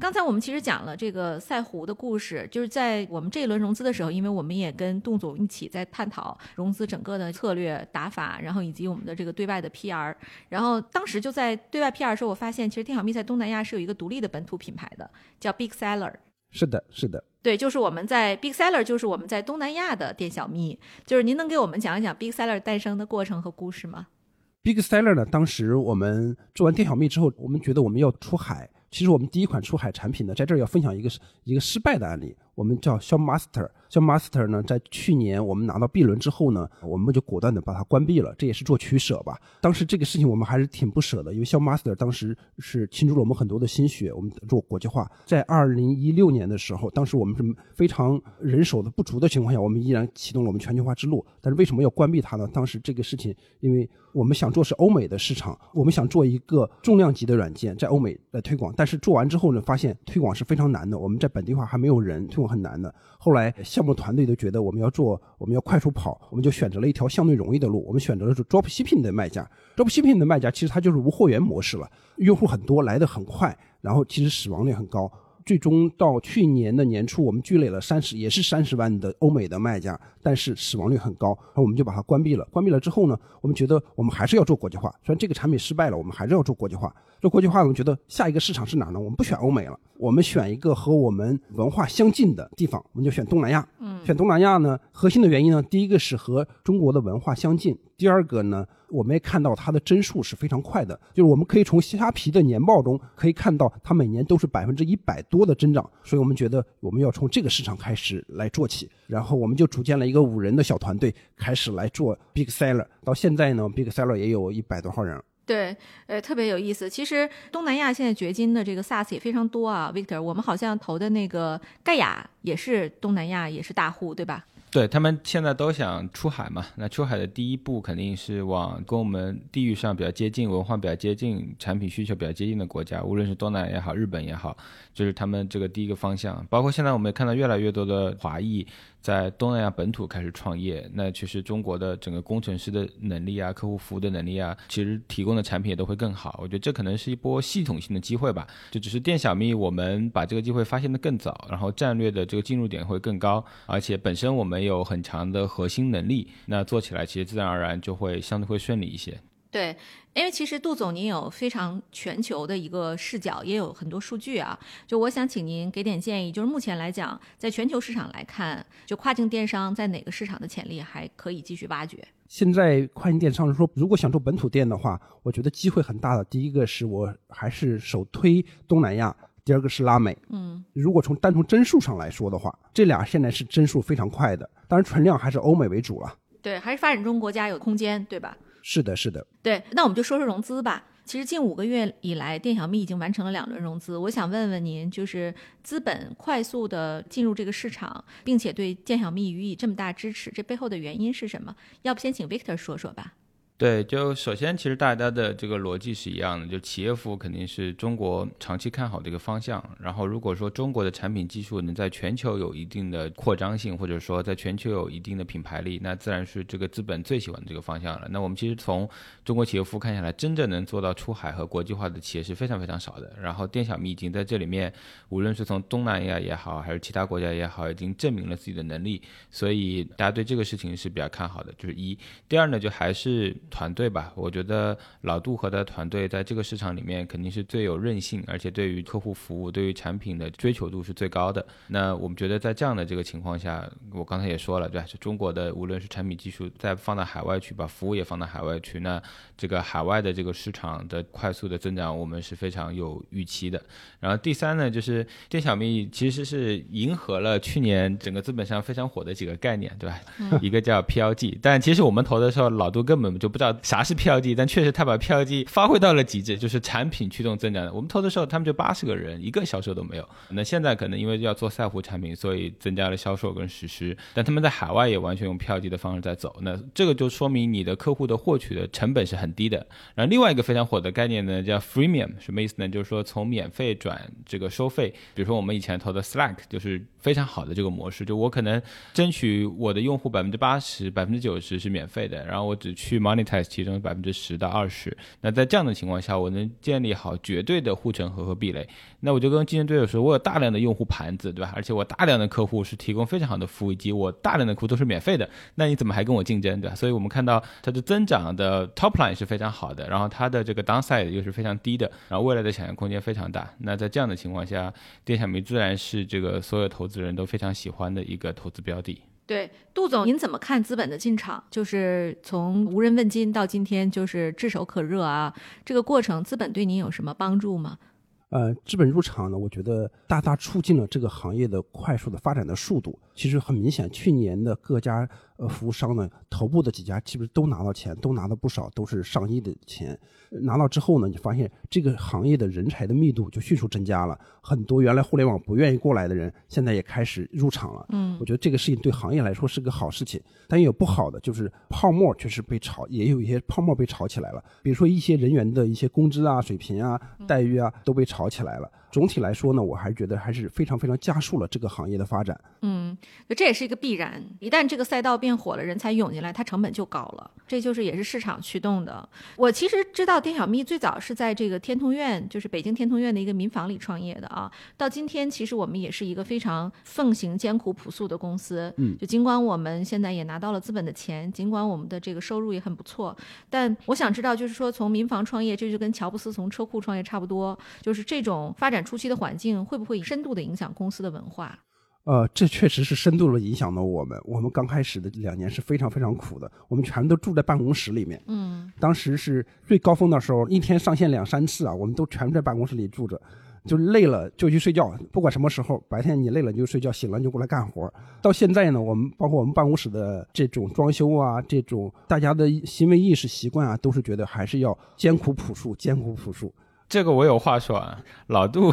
刚才我们其实讲了这个赛狐的故事，就是在我们这一轮融资的时候，因为我们也跟杜总一起在探讨融资整个的策略打法，然后以及我们的这个对外的 PR。然后当时就在对外 PR 的时候，我发现其实电小蜜在东南亚是有一个独立的本土品牌的，叫 Big Seller。是的，是的。对，就是我们在 Big Seller，就是我们在东南亚的店小蜜。就是您能给我们讲一讲 Big Seller 诞生的过程和故事吗？Big Seller 呢，当时我们做完店小蜜之后，我们觉得我们要出海。其实我们第一款出海产品呢，在这儿要分享一个一个失败的案例。我们叫 s h o w Master。小 master 呢，在去年我们拿到 B 轮之后呢，我们就果断的把它关闭了。这也是做取舍吧。当时这个事情我们还是挺不舍的，因为小 master 当时是倾注了我们很多的心血。我们做国际化，在二零一六年的时候，当时我们是非常人手的不足的情况下，我们依然启动了我们全球化之路。但是为什么要关闭它呢？当时这个事情，因为我们想做是欧美的市场，我们想做一个重量级的软件在欧美来推广，但是做完之后呢，发现推广是非常难的。我们在本地化还没有人，推广很难的。后来项目团队都觉得我们要做，我们要快速跑，我们就选择了一条相对容易的路，我们选择的是 drop shipping 的卖家。drop shipping 的卖家其实它就是无货源模式了，用户很多，来的很快，然后其实死亡率很高。最终到去年的年初，我们积累了三十，也是三十万的欧美的卖家，但是死亡率很高，那我们就把它关闭了。关闭了之后呢，我们觉得我们还是要做国际化，虽然这个产品失败了，我们还是要做国际化。做国际化，我们觉得下一个市场是哪呢？我们不选欧美了，我们选一个和我们文化相近的地方，我们就选东南亚。嗯，选东南亚呢，核心的原因呢，第一个是和中国的文化相近，第二个呢。我们也看到它的增速是非常快的，就是我们可以从虾皮的年报中可以看到，它每年都是百分之一百多的增长，所以我们觉得我们要从这个市场开始来做起，然后我们就组建了一个五人的小团队，开始来做 Big Seller。到现在呢，Big Seller 也有一百多号人。对，呃，特别有意思。其实东南亚现在掘金的这个 SaaS 也非常多啊，Victor，我们好像投的那个盖亚也是东南亚，也是大户，对吧？对他们现在都想出海嘛，那出海的第一步肯定是往跟我们地域上比较接近、文化比较接近、产品需求比较接近的国家，无论是东南亚也好、日本也好，就是他们这个第一个方向。包括现在我们也看到越来越多的华裔。在东南亚本土开始创业，那其实中国的整个工程师的能力啊，客户服务的能力啊，其实提供的产品也都会更好。我觉得这可能是一波系统性的机会吧。就只是店小蜜，我们把这个机会发现的更早，然后战略的这个进入点会更高，而且本身我们有很强的核心能力，那做起来其实自然而然就会相对会顺利一些。对，因为其实杜总您有非常全球的一个视角，也有很多数据啊。就我想请您给点建议，就是目前来讲，在全球市场来看，就跨境电商在哪个市场的潜力还可以继续挖掘？现在跨境电商说，如果想做本土店的话，我觉得机会很大的。第一个是我还是首推东南亚，第二个是拉美。嗯，如果从单从增速上来说的话，这俩现在是增速非常快的。当然，存量还是欧美为主了。对，还是发展中国家有空间，对吧？是的，是的。对，那我们就说说融资吧。其实近五个月以来，店小蜜已经完成了两轮融资。我想问问您，就是资本快速的进入这个市场，并且对店小蜜予以这么大支持，这背后的原因是什么？要不先请 Victor 说说吧。对，就首先其实大家的这个逻辑是一样的，就企业服务肯定是中国长期看好的一个方向。然后如果说中国的产品技术能在全球有一定的扩张性，或者说在全球有一定的品牌力，那自然是这个资本最喜欢的这个方向了。那我们其实从中国企业服务看下来，真正能做到出海和国际化的企业是非常非常少的。然后店小米已经在这里面，无论是从东南亚也好，还是其他国家也好，已经证明了自己的能力。所以大家对这个事情是比较看好的，就是一。第二呢，就还是。团队吧，我觉得老杜和他的团队在这个市场里面肯定是最有韧性，而且对于客户服务、对于产品的追求度是最高的。那我们觉得在这样的这个情况下，我刚才也说了，对吧？就中国的无论是产品技术再放到海外去，把服务也放到海外去，那这个海外的这个市场的快速的增长，我们是非常有预期的。然后第三呢，就是店小蜜其实是迎合了去年整个资本上非常火的几个概念，对吧？一个叫 PLG，但其实我们投的时候，老杜根本就不。知道啥是 PLG，但确实他把 PLG 发挥到了极致，就是产品驱动增长的。我们投的时候，他们就八十个人，一个销售都没有。那现在可能因为要做赛湖产品，所以增加了销售跟实施。但他们在海外也完全用 PLG 的方式在走。那这个就说明你的客户的获取的成本是很低的。然后另外一个非常火的概念呢，叫 Freemium，什么意思呢？就是说从免费转这个收费。比如说我们以前投的 Slack 就是非常好的这个模式，就我可能争取我的用户百分之八十、百分之九十是免费的，然后我只去 Money。其中百分之十到二十，那在这样的情况下，我能建立好绝对的护城河和壁垒，那我就跟竞争对手说，我有大量的用户盘子，对吧？而且我大量的客户是提供非常好的服务，以及我大量的客户都是免费的，那你怎么还跟我竞争，对吧？所以我们看到它的增长的 top line 是非常好的，然后它的这个 downside 又是非常低的，然后未来的想象空间非常大。那在这样的情况下，电小米自然是这个所有投资人都非常喜欢的一个投资标的。对，杜总，您怎么看资本的进场？就是从无人问津到今天，就是炙手可热啊，这个过程，资本对您有什么帮助吗？呃，资本入场呢，我觉得大大促进了这个行业的快速的发展的速度。其实很明显，去年的各家呃服务商呢，头部的几家基本都拿到钱，都拿到不少，都是上亿的钱。拿到之后呢，你发现这个行业的人才的密度就迅速增加了，很多原来互联网不愿意过来的人，现在也开始入场了。嗯，我觉得这个事情对行业来说是个好事情，但也有不好的，就是泡沫确实被炒，也有一些泡沫被炒起来了。比如说一些人员的一些工资啊、水平啊、待遇啊都被炒起来了。总体来说呢，我还是觉得还是非常非常加速了这个行业的发展。嗯，这也是一个必然。一旦这个赛道变火了，人才涌进来，它成本就高了。这就是也是市场驱动的。我其实知道店小蜜最早是在这个天通苑，就是北京天通苑的一个民房里创业的啊。到今天，其实我们也是一个非常奉行艰苦朴素的公司。嗯，就尽管我们现在也拿到了资本的钱，尽管我们的这个收入也很不错，但我想知道，就是说从民房创业，这就跟乔布斯从车库创业差不多，就是这种发展。初期的环境会不会深度的影响公司的文化？呃，这确实是深度的影响了我们。我们刚开始的两年是非常非常苦的，我们全都住在办公室里面。嗯，当时是最高峰的时候，一天上线两三次啊，我们都全在办公室里住着，就累了就去睡觉，不管什么时候，白天你累了你就睡觉，醒了就过来干活。到现在呢，我们包括我们办公室的这种装修啊，这种大家的行为意识习惯啊，都是觉得还是要艰苦朴素，艰苦朴素。这个我有话说啊，老杜。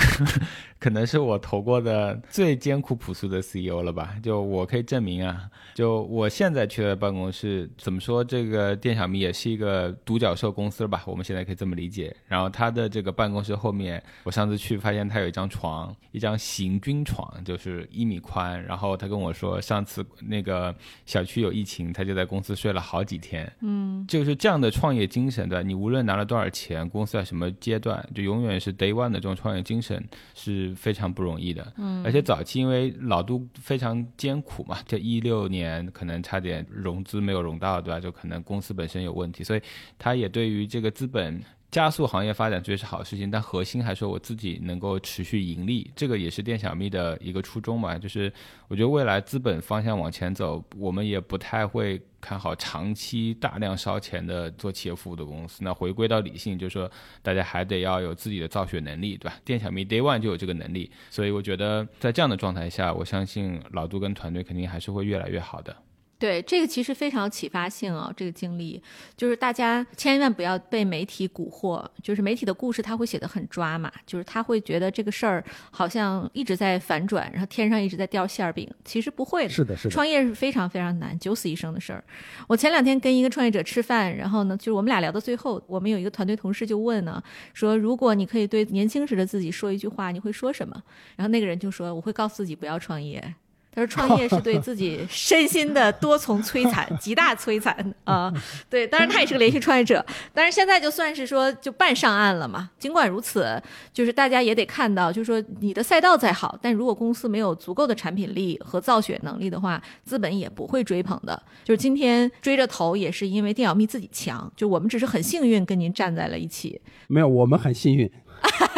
可能是我投过的最艰苦朴素的 CEO 了吧？就我可以证明啊，就我现在去的办公室，怎么说这个店小米也是一个独角兽公司了吧？我们现在可以这么理解。然后他的这个办公室后面，我上次去发现他有一张床，一张行军床，就是一米宽。然后他跟我说，上次那个小区有疫情，他就在公司睡了好几天。嗯，就是这样的创业精神的，你无论拿了多少钱，公司在什么阶段，就永远是 day one 的这种创业精神是。非常不容易的，嗯，而且早期因为老杜非常艰苦嘛，就一六年可能差点融资没有融到，对吧？就可能公司本身有问题，所以他也对于这个资本。加速行业发展绝对是好事情，但核心还是我自己能够持续盈利，这个也是店小蜜的一个初衷嘛。就是我觉得未来资本方向往前走，我们也不太会看好长期大量烧钱的做企业服务的公司。那回归到理性，就是说大家还得要有自己的造血能力，对吧？店小蜜 Day One 就有这个能力，所以我觉得在这样的状态下，我相信老杜跟团队肯定还是会越来越好的。对，这个其实非常有启发性啊！这个经历就是大家千万不要被媒体蛊惑，就是媒体的故事他会写的很抓嘛，就是他会觉得这个事儿好像一直在反转，然后天上一直在掉馅儿饼，其实不会的。是的，是的。创业是非常非常难，九死一生的事儿。我前两天跟一个创业者吃饭，然后呢，就是我们俩聊到最后，我们有一个团队同事就问呢，说如果你可以对年轻时的自己说一句话，你会说什么？然后那个人就说，我会告诉自己不要创业。他说：“创业是对自己身心的多重摧残，极大摧残啊！对，当然他也是个连续创业者，但是现在就算是说就半上岸了嘛。尽管如此，就是大家也得看到，就是说你的赛道再好，但如果公司没有足够的产品力和造血能力的话，资本也不会追捧的。就是今天追着投，也是因为电小蜜自己强，就我们只是很幸运跟您站在了一起。没有，我们很幸运。”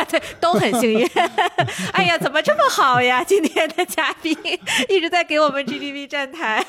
对，都很幸运。哎呀，怎么这么好呀？今天的嘉宾一直在给我们 GDP 站台。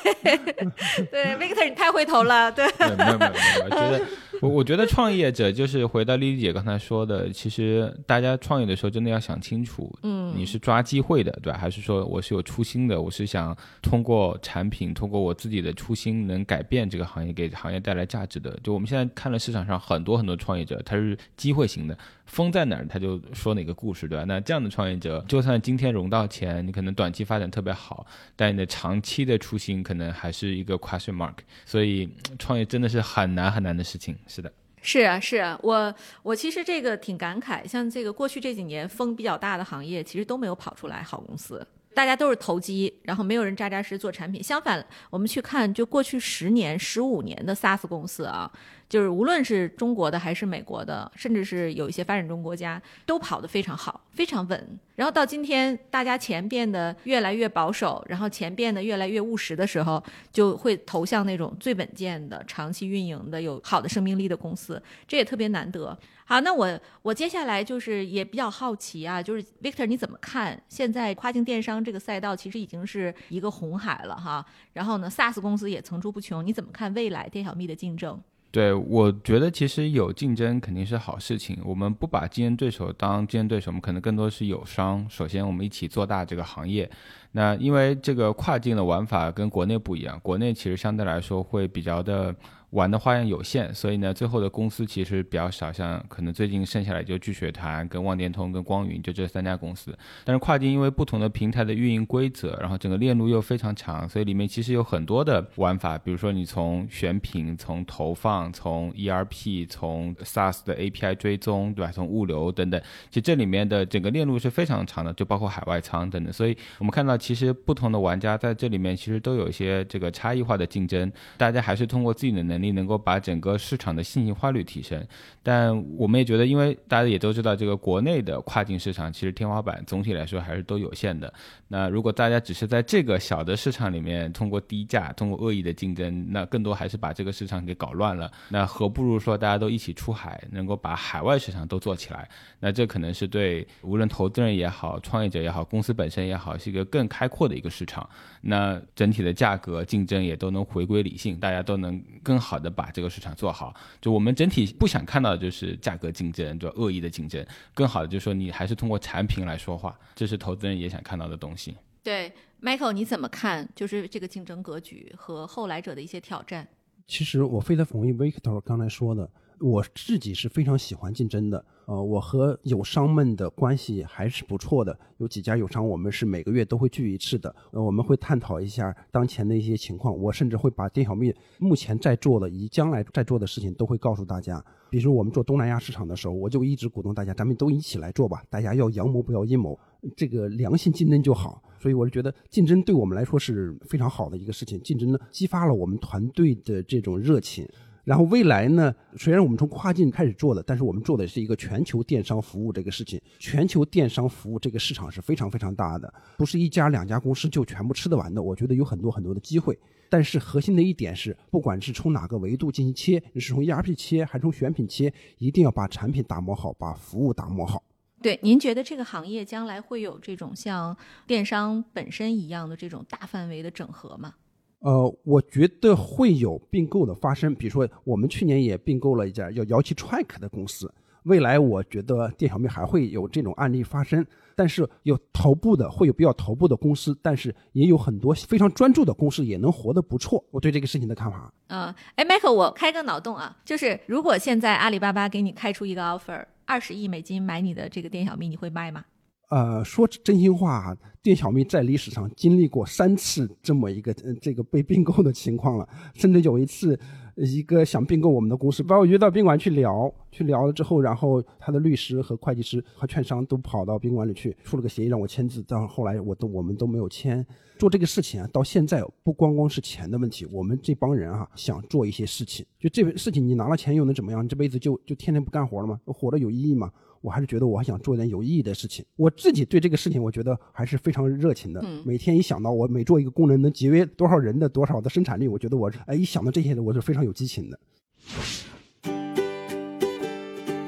对，Victor，你太会投了。对，没有没有没有，我觉得我我觉得创业者就是回到丽丽姐刚才说的，其实大家创业的时候真的要想清楚，嗯，你是抓机会的，对吧？还是说我是有初心的？我是想通过产品，通过我自己的初心，能改变这个行业，给行业带来价值的。就我们现在看了市场上很多很多创业者，他是机会型的。风在哪儿，他就说哪个故事，对吧？那这样的创业者，就算今天融到钱，你可能短期发展特别好，但你的长期的初心可能还是一个 question mark。所以创业真的是很难很难的事情。是的，是啊，是啊，我我其实这个挺感慨，像这个过去这几年风比较大的行业，其实都没有跑出来好公司。大家都是投机，然后没有人扎扎实做产品。相反，我们去看就过去十年、十五年的 SaaS 公司啊，就是无论是中国的还是美国的，甚至是有一些发展中国家，都跑得非常好，非常稳。然后到今天，大家钱变得越来越保守，然后钱变得越来越务实的时候，就会投向那种最稳健的、长期运营的、有好的生命力的公司。这也特别难得。好，那我我接下来就是也比较好奇啊，就是 Victor 你怎么看现在跨境电商这个赛道其实已经是一个红海了哈，然后呢 SaaS 公司也层出不穷，你怎么看未来电小蜜的竞争？对，我觉得其实有竞争肯定是好事情，我们不把竞争对手当竞争对手，我们可能更多是友商。首先，我们一起做大这个行业。那因为这个跨境的玩法跟国内不一样，国内其实相对来说会比较的。玩的花样有限，所以呢，最后的公司其实比较少，像可能最近剩下来就聚雪团、跟望电通、跟光云，就这三家公司。但是跨境因为不同的平台的运营规则，然后整个链路又非常长，所以里面其实有很多的玩法。比如说你从选品、从投放、从 ERP、从 SaaS 的 API 追踪，对吧？从物流等等，其实这里面的整个链路是非常长的，就包括海外仓等等。所以我们看到，其实不同的玩家在这里面其实都有一些这个差异化的竞争，大家还是通过自己的能。你能够把整个市场的信息化率提升，但我们也觉得，因为大家也都知道，这个国内的跨境市场其实天花板总体来说还是都有限的。那如果大家只是在这个小的市场里面通过低价、通过恶意的竞争，那更多还是把这个市场给搞乱了。那何不如说大家都一起出海，能够把海外市场都做起来？那这可能是对无论投资人也好、创业者也好、公司本身也好，是一个更开阔的一个市场。那整体的价格竞争也都能回归理性，大家都能更好。的，把这个市场做好，就我们整体不想看到的就是价格竞争，就恶意的竞争。更好的就是说，你还是通过产品来说话，这是投资人也想看到的东西。对，Michael，你怎么看？就是这个竞争格局和后来者的一些挑战。其实我非常同意 Victor 刚才说的。我自己是非常喜欢竞争的，呃，我和友商们的关系还是不错的。有几家友商，我们是每个月都会聚一次的，呃，我们会探讨一下当前的一些情况。我甚至会把店小蜜目前在做的以及将来在做的事情都会告诉大家。比如我们做东南亚市场的时候，我就一直鼓动大家，咱们都一起来做吧，大家要阳谋不要阴谋，这个良性竞争就好。所以我就觉得竞争对我们来说是非常好的一个事情，竞争呢激发了我们团队的这种热情。然后未来呢？虽然我们从跨境开始做的，但是我们做的是一个全球电商服务这个事情。全球电商服务这个市场是非常非常大的，不是一家两家公司就全部吃得完的。我觉得有很多很多的机会。但是核心的一点是，不管是从哪个维度进行切，你是从 ERP 切还是从选品切，一定要把产品打磨好，把服务打磨好。对，您觉得这个行业将来会有这种像电商本身一样的这种大范围的整合吗？呃，我觉得会有并购的发生。比如说，我们去年也并购了一家叫摇旗 Track 的公司。未来我觉得店小蜜还会有这种案例发生，但是有头部的会有比较头部的公司，但是也有很多非常专注的公司也能活得不错。我对这个事情的看法。嗯，哎，Michael，我开个脑洞啊，就是如果现在阿里巴巴给你开出一个 offer，二十亿美金买你的这个店小蜜，你会卖吗？呃，说真心话，店小蜜在历史上经历过三次这么一个呃这个被并购的情况了，甚至有一次。一个想并购我们的公司，把我约到宾馆去聊，去聊了之后，然后他的律师和会计师和券商都跑到宾馆里去，出了个协议让我签字，到后来我都我们都没有签。做这个事情啊，到现在不光光是钱的问题，我们这帮人啊想做一些事情，就这个事情你拿了钱又能怎么样？你这辈子就就天天不干活了吗？活着有意义吗？我还是觉得我还想做点有意义的事情。我自己对这个事情，我觉得还是非常热情的。每天一想到我每做一个功能能节约多少人的多少的生产力，我觉得我哎一想到这些的，我是非常有激情的。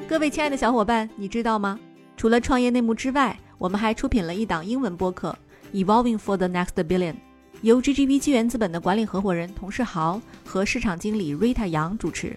各位亲爱的小伙伴，你知道吗？除了创业内幕之外，我们还出品了一档英文播客《Evolving for the Next Billion》，由 GGV 纪元资本的管理合伙人童世豪和市场经理 Rita 杨主持。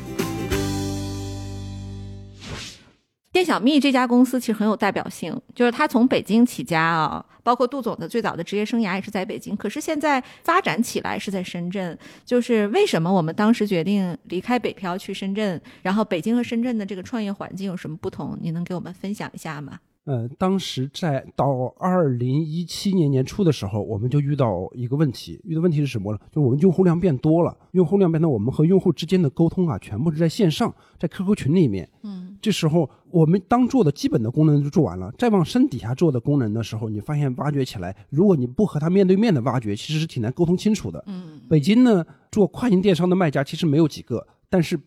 店小蜜这家公司其实很有代表性，就是它从北京起家啊，包括杜总的最早的职业生涯也是在北京，可是现在发展起来是在深圳。就是为什么我们当时决定离开北漂去深圳，然后北京和深圳的这个创业环境有什么不同？你能给我们分享一下吗？呃，当时在到二零一七年年初的时候，我们就遇到一个问题，遇到问题是什么呢？就是我们用户量变多了，用户量变多，我们和用户之间的沟通啊，全部是在线上，在 QQ 群里面。嗯，这时候我们当做的基本的功能就做完了，再往深底下做的功能的时候，你发现挖掘起来，如果你不和他面对面的挖掘，其实是挺难沟通清楚的。嗯，北京呢，做跨境电商的卖家其实没有几个，但是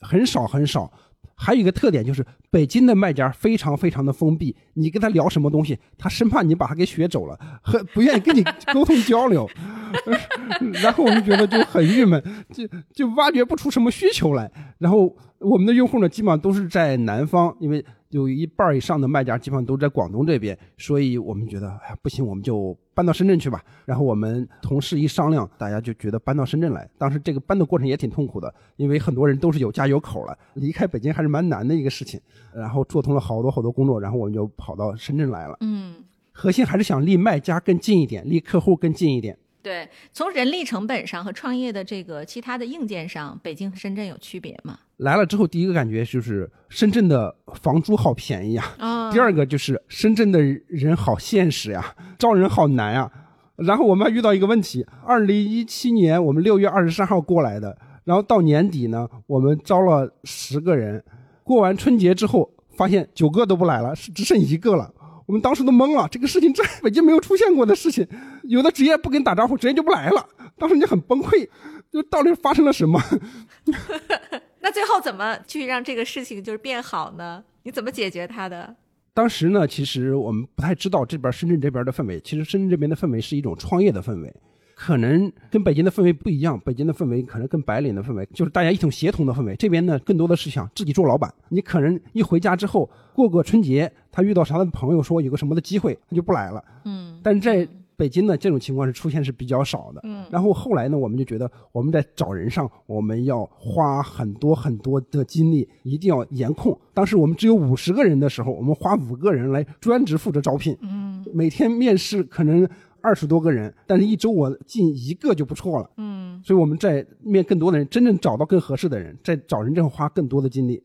很少很少。还有一个特点就是，北京的卖家非常非常的封闭，你跟他聊什么东西，他生怕你把他给学走了，很不愿意跟你沟通交流，然后我们觉得就很郁闷，就就挖掘不出什么需求来，然后我们的用户呢，基本上都是在南方，因为。有一半以上的卖家基本上都在广东这边，所以我们觉得，哎呀，不行，我们就搬到深圳去吧。然后我们同事一商量，大家就觉得搬到深圳来。当时这个搬的过程也挺痛苦的，因为很多人都是有家有口了，离开北京还是蛮难的一个事情。然后做通了好多好多工作，然后我们就跑到深圳来了。嗯，核心还是想离卖家更近一点，离客户更近一点。对，从人力成本上和创业的这个其他的硬件上，北京和深圳有区别吗？来了之后，第一个感觉就是深圳的房租好便宜啊。第二个就是深圳的人好现实呀，招人好难啊。然后我们还遇到一个问题：二零一七年我们六月二十三号过来的，然后到年底呢，我们招了十个人，过完春节之后发现九个都不来了，只剩一个了。我们当时都懵了，这个事情在北京没有出现过的事情，有的职业不跟你打招呼，直接就不来了。当时你很崩溃，就到底发生了什么？那最后怎么去让这个事情就是变好呢？你怎么解决它的？当时呢，其实我们不太知道这边深圳这边的氛围。其实深圳这边的氛围是一种创业的氛围。可能跟北京的氛围不一样，北京的氛围可能跟白领的氛围就是大家一种协同的氛围。这边呢，更多的是想自己做老板。你可能一回家之后过个春节，他遇到啥的朋友说有个什么的机会，他就不来了。嗯，但在北京呢，这种情况是出现是比较少的。嗯，然后后来呢，我们就觉得我们在找人上，我们要花很多很多的精力，一定要严控。当时我们只有五十个人的时候，我们花五个人来专职负责招聘。嗯，每天面试可能。二十多个人，但是一周我进一个就不错了。嗯，所以我们在面更多的人，真正找到更合适的人，在找人这块花更多的精力。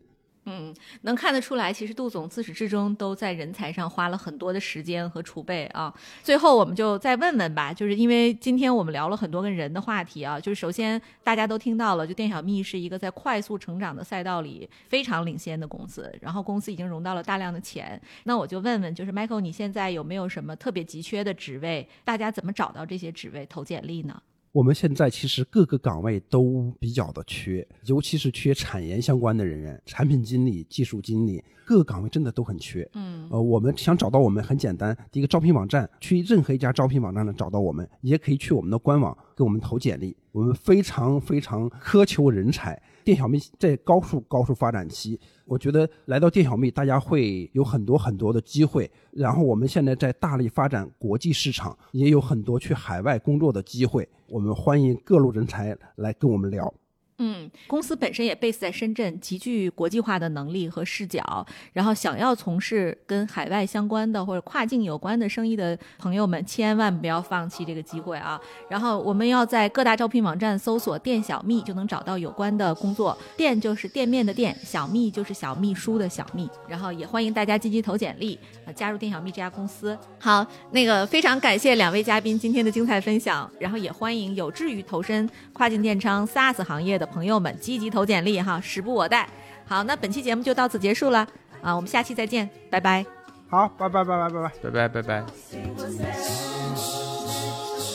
嗯，能看得出来，其实杜总自始至终都在人才上花了很多的时间和储备啊。最后，我们就再问问吧，就是因为今天我们聊了很多跟人的话题啊。就是首先大家都听到了，就店小蜜是一个在快速成长的赛道里非常领先的公司，然后公司已经融到了大量的钱。那我就问问，就是 Michael，你现在有没有什么特别急缺的职位？大家怎么找到这些职位投简历呢？我们现在其实各个岗位都比较的缺，尤其是缺产研相关的人员，产品经理、技术经理，各个岗位真的都很缺。嗯，呃，我们想找到我们很简单，第一个招聘网站，去任何一家招聘网站呢找到我们，也可以去我们的官网给我们投简历。我们非常非常苛求人才。店小蜜在高速高速发展期，我觉得来到店小蜜，大家会有很多很多的机会。然后我们现在在大力发展国际市场，也有很多去海外工作的机会。我们欢迎各路人才来跟我们聊。嗯，公司本身也 base 在深圳，极具国际化的能力和视角。然后想要从事跟海外相关的或者跨境有关的生意的朋友们，千万不要放弃这个机会啊！然后我们要在各大招聘网站搜索“店小蜜”，就能找到有关的工作。店就是店面的店，小蜜就是小秘书的小蜜。然后也欢迎大家积极投简历，加入店小蜜这家公司。好，那个非常感谢两位嘉宾今天的精彩分享。然后也欢迎有志于投身跨境电商 SaaS 行业的。朋友们，积极投简历哈，时不我待。好，那本期节目就到此结束了啊，我们下期再见，拜拜。好，拜拜拜拜拜拜拜拜拜拜。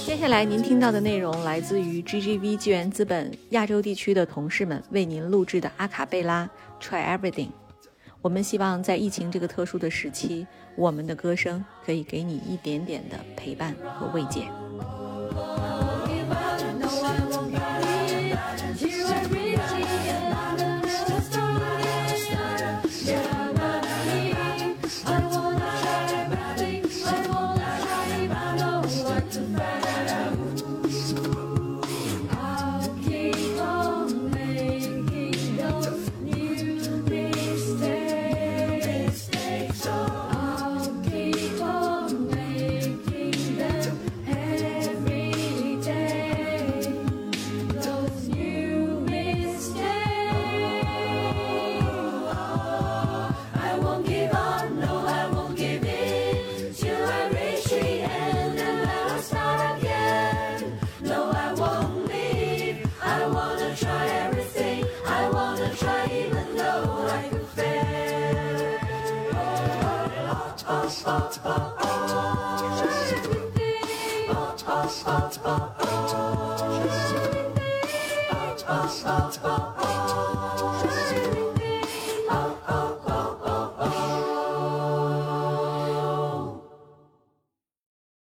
接下来您听到的内容来自于 GGV 纪元资本亚洲地区的同事们为您录制的阿卡贝拉《Try Everything》。我们希望在疫情这个特殊的时期，我们的歌声可以给你一点点的陪伴和慰藉。